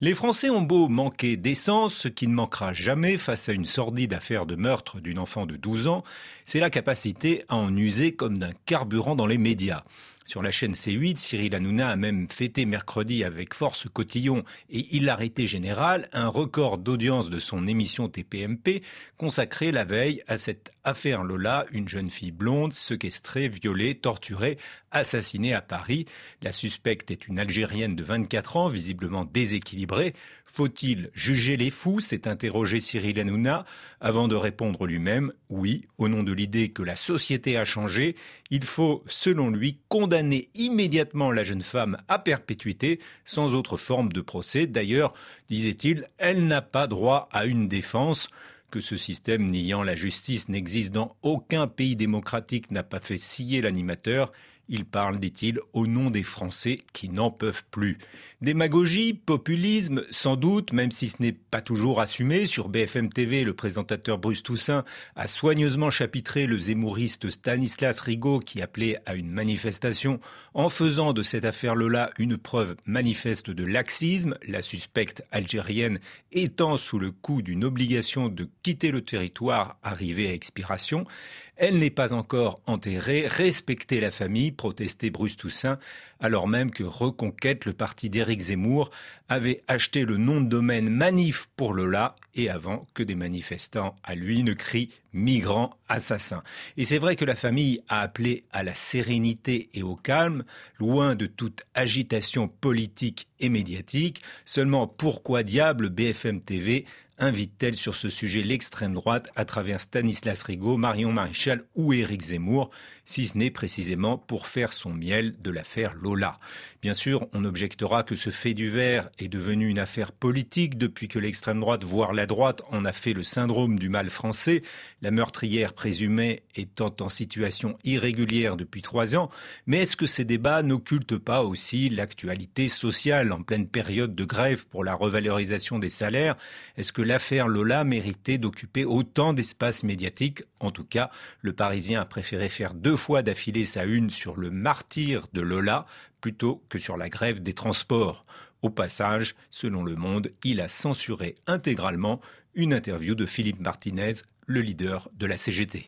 Les Français ont beau manquer d'essence, ce qui ne manquera jamais face à une sordide affaire de meurtre d'une enfant de 12 ans, c'est la capacité à en user comme d'un carburant dans les médias. Sur la chaîne C8, Cyril Hanouna a même fêté mercredi avec Force Cotillon et Hilarité Générale un record d'audience de son émission TPMP consacrée la veille à cette affaire Lola, une jeune fille blonde séquestrée, violée, torturée, assassinée à Paris. La suspecte est une Algérienne de 24 ans, visiblement déséquilibrée. Faut-il juger les fous? s'est interrogé Cyril Hanouna avant de répondre lui-même oui, au nom de l'idée que la société a changé, il faut, selon lui, condamner immédiatement la jeune femme à perpétuité sans autre forme de procès. D'ailleurs, disait-il, elle n'a pas droit à une défense que ce système niant la justice n'existe dans aucun pays démocratique n'a pas fait scier l'animateur. Il parle, dit-il, au nom des Français qui n'en peuvent plus. Démagogie, populisme, sans doute, même si ce n'est pas toujours assumé. Sur BFM TV, le présentateur Bruce Toussaint a soigneusement chapitré le zémouriste Stanislas Rigaud qui appelait à une manifestation en faisant de cette affaire-là une preuve manifeste de laxisme, la suspecte algérienne étant sous le coup d'une obligation de quitter le territoire arrivé à expiration. Elle n'est pas encore enterrée. Respectez la famille, protestait Bruce Toussaint, alors même que Reconquête, le parti d'Éric Zemmour, avait acheté le nom de domaine Manif pour Lola et avant que des manifestants à lui ne crient migrants assassins. Et c'est vrai que la famille a appelé à la sérénité et au calme, loin de toute agitation politique et médiatique. Seulement pourquoi diable BFM TV invite-t-elle sur ce sujet l'extrême droite à travers Stanislas Rigaud, Marion Maréchal ou Éric Zemmour, si ce n'est précisément pour faire son miel de l'affaire Lola. Bien sûr, on objectera que ce fait divers est devenu une affaire politique depuis que l'extrême droite, voire la droite, en a fait le syndrome du mal français, la meurtrière présumée étant en situation irrégulière depuis trois ans. Mais est-ce que ces débats n'occultent pas aussi l'actualité sociale en pleine période de grève pour la revalorisation des salaires? Est-ce que l'affaire Lola méritait d'occuper autant d'espace médiatique En tout cas, le Parisien a préféré faire deux fois d'affilée sa une sur le martyr de Lola plutôt que sur la grève des transports. Au passage, selon Le Monde, il a censuré intégralement une interview de Philippe Martinez, le leader de la CGT.